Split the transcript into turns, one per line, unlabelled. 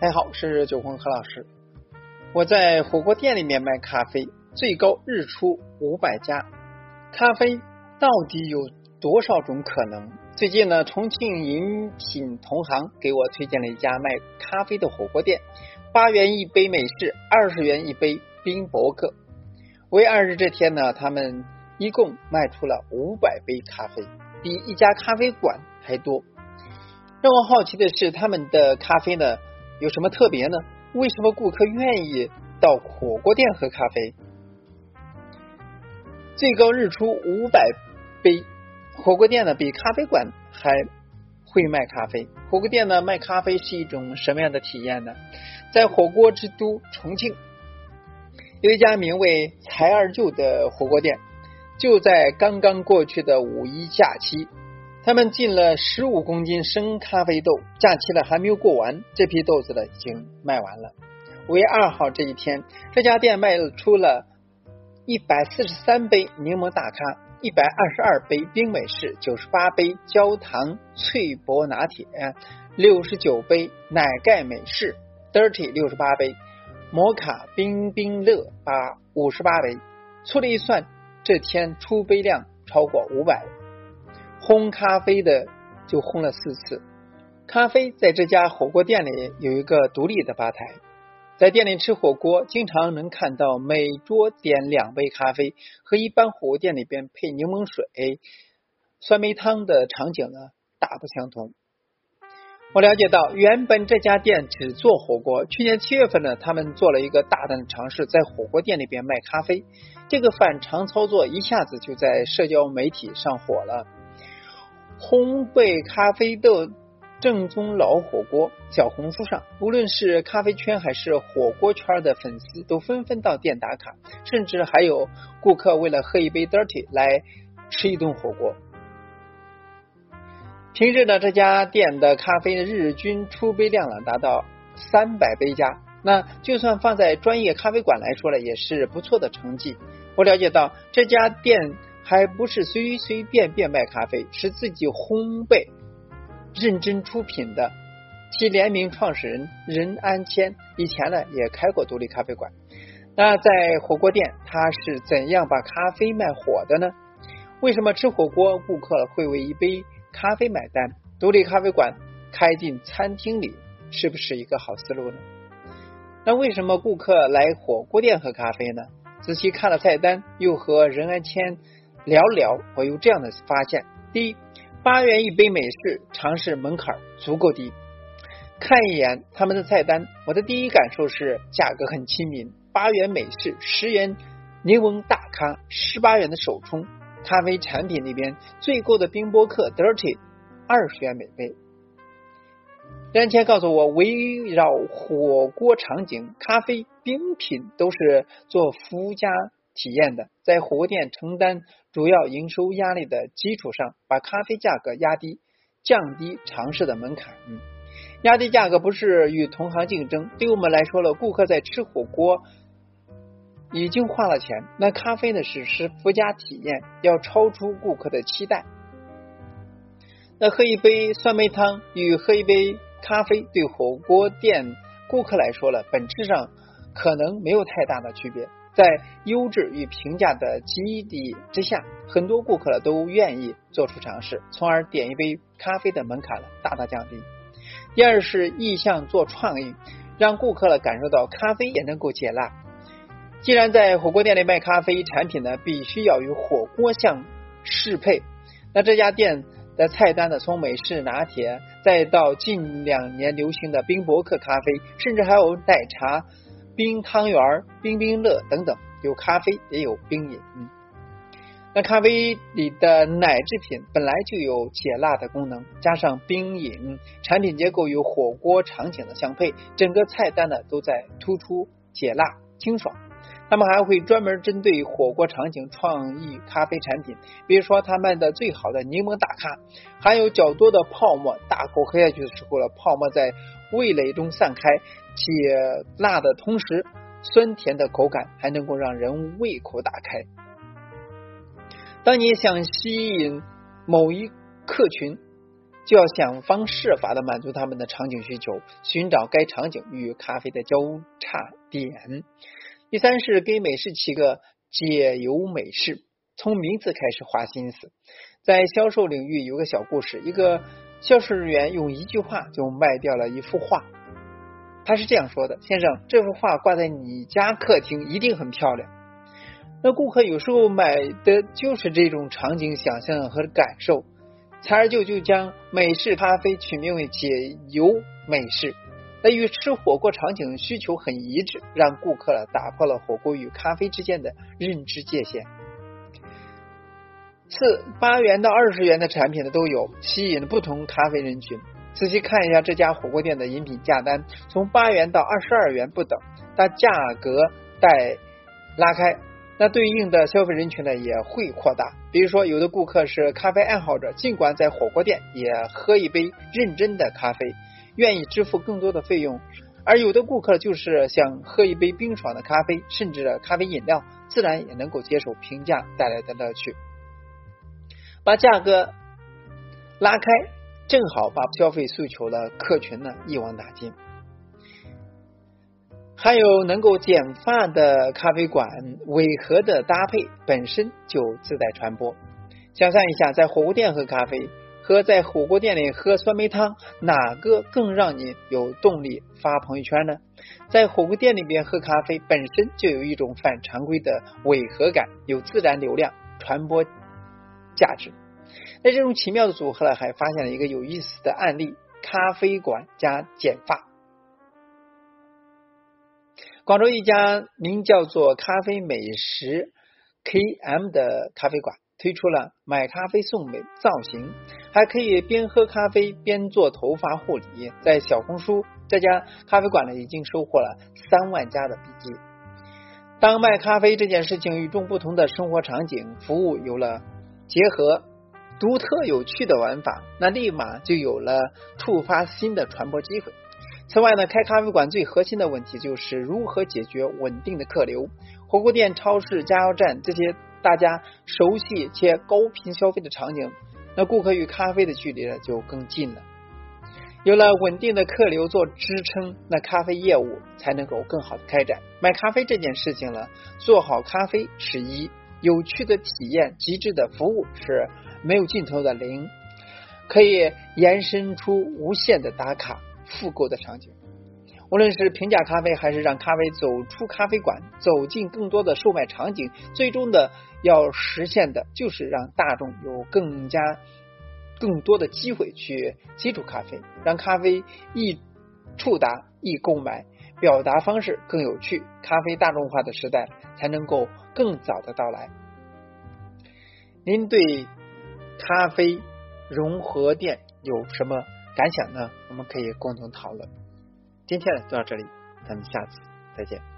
大家好，是九红何老师。我在火锅店里面卖咖啡，最高日出五百家。咖啡到底有多少种可能？最近呢，重庆饮品同行给我推荐了一家卖咖啡的火锅店，八元一杯美式，二十元一杯冰博客。为二日这天呢，他们一共卖出了五百杯咖啡，比一家咖啡馆还多。让我好奇的是，他们的咖啡呢？有什么特别呢？为什么顾客愿意到火锅店喝咖啡？最高日出五百杯，火锅店呢比咖啡馆还会卖咖啡。火锅店呢卖咖啡是一种什么样的体验呢？在火锅之都重庆，有一家名为“财二舅”的火锅店，就在刚刚过去的五一假期。他们进了十五公斤生咖啡豆，假期呢还没有过完，这批豆子呢已经卖完了。五月二号这一天，这家店卖出了一百四十三杯柠檬大咖，一百二十二杯冰美式，九十八杯焦糖脆薄拿铁，六十九杯奶盖美式，dirty 六十八杯，摩卡冰冰乐八五十八杯。粗略一算，这天出杯量超过五百。烘咖啡的就烘了四次。咖啡在这家火锅店里有一个独立的吧台，在店里吃火锅，经常能看到每桌点两杯咖啡，和一般火锅店里边配柠檬水、酸梅汤的场景呢大不相同。我了解到，原本这家店只做火锅，去年七月份呢，他们做了一个大胆的尝试，在火锅店里边卖咖啡。这个反常操作一下子就在社交媒体上火了。烘焙咖啡豆正宗老火锅，小红书上，无论是咖啡圈还是火锅圈的粉丝，都纷纷到店打卡，甚至还有顾客为了喝一杯 dirty 来吃一顿火锅。平日呢，这家店的咖啡日均出杯量呢达到三百杯加，那就算放在专业咖啡馆来说呢，也是不错的成绩。我了解到这家店。还不是随随便便卖咖啡，是自己烘焙、认真出品的。其联名创始人任安谦以前呢也开过独立咖啡馆。那在火锅店，他是怎样把咖啡卖火的呢？为什么吃火锅顾客会为一杯咖啡买单？独立咖啡馆开进餐厅里是不是一个好思路呢？那为什么顾客来火锅店喝咖啡呢？仔细看了菜单，又和任安谦。聊聊，我有这样的发现：第一，八元一杯美式，尝试门槛足够低。看一眼他们的菜单，我的第一感受是价格很亲民。八元美式，十元柠檬大咖，十八元的手冲咖啡产品里边最贵的冰波客 Dirty 二十元每杯。两千告诉我，围绕火锅场景，咖啡冰品都是做附加。体验的，在火锅店承担主要营收压力的基础上，把咖啡价格压低，降低尝试的门槛。压低价格不是与同行竞争，对我们来说了，顾客在吃火锅已经花了钱，那咖啡呢是是附加体验，要超出顾客的期待。那喝一杯酸梅汤与喝一杯咖啡，对火锅店顾客来说了，本质上可能没有太大的区别。在优质与平价的基底之下，很多顾客都愿意做出尝试，从而点一杯咖啡的门槛大大降低。第二是意向做创意，让顾客感受到咖啡也能够解辣。既然在火锅店里卖咖啡产品呢，必须要与火锅相适配。那这家店的菜单呢，从美式拿铁，再到近两年流行的冰博客咖啡，甚至还有奶茶。冰汤圆、冰冰乐等等，有咖啡也有冰饮。那咖啡里的奶制品本来就有解辣的功能，加上冰饮，产品结构与火锅场景的相配，整个菜单呢都在突出解辣清爽。他们还会专门针对火锅场景创意咖啡产品，比如说他们的最好的柠檬大咖，含有较多的泡沫，大口喝下去的时候了，泡沫在味蕾中散开。解辣的同时，酸甜的口感还能够让人胃口打开。当你想吸引某一客群，就要想方设法的满足他们的场景需求，寻找该场景与咖啡的交叉点。第三是给美式起个解忧美式，从名字开始花心思。在销售领域有个小故事，一个销售人员用一句话就卖掉了一幅画。他是这样说的：“先生，这幅画挂在你家客厅一定很漂亮。”那顾客有时候买的就是这种场景想象和感受。采而就就将美式咖啡取名为解忧美式，那与吃火锅场景需求很一致，让顾客了打破了火锅与咖啡之间的认知界限。四八元到二十元的产品呢都有，吸引了不同咖啡人群。仔细看一下这家火锅店的饮品价单，从八元到二十二元不等，但价格带拉开。那对应的消费人群呢也会扩大，比如说有的顾客是咖啡爱好者，尽管在火锅店也喝一杯认真的咖啡，愿意支付更多的费用；而有的顾客就是想喝一杯冰爽的咖啡，甚至咖啡饮料，自然也能够接受平价带来的乐趣。把价格拉开，正好把消费诉求的客群呢一网打尽。还有能够剪发的咖啡馆，违和的搭配本身就自带传播。想象一下，在火锅店喝咖啡和在火锅店里喝酸梅汤，哪个更让你有动力发朋友圈呢？在火锅店里边喝咖啡本身就有一种反常规的违和感，有自然流量传播价值。那这种奇妙的组合呢，还发现了一个有意思的案例：咖啡馆加剪发。广州一家名叫做“咖啡美食 KM” 的咖啡馆推出了买咖啡送美造型，还可以边喝咖啡边做头发护理。在小红书，这家咖啡馆呢已经收获了三万加的笔记。当卖咖啡这件事情与众不同的生活场景服务有了结合，独特有趣的玩法，那立马就有了触发新的传播机会。此外呢，开咖啡馆最核心的问题就是如何解决稳定的客流。火锅店、超市、加油站这些大家熟悉且高频消费的场景，那顾客与咖啡的距离呢就更近了。有了稳定的客流做支撑，那咖啡业务才能够更好的开展。卖咖啡这件事情呢，做好咖啡是一，有趣的体验、极致的服务是没有尽头的零，可以延伸出无限的打卡。复购的场景，无论是平价咖啡，还是让咖啡走出咖啡馆，走进更多的售卖场景，最终的要实现的就是让大众有更加更多的机会去接触咖啡，让咖啡易触达、易购买，表达方式更有趣，咖啡大众化的时代才能够更早的到来。您对咖啡融合店有什么？感想呢？我们可以共同讨论。今天呢就到这里，咱们下次再见。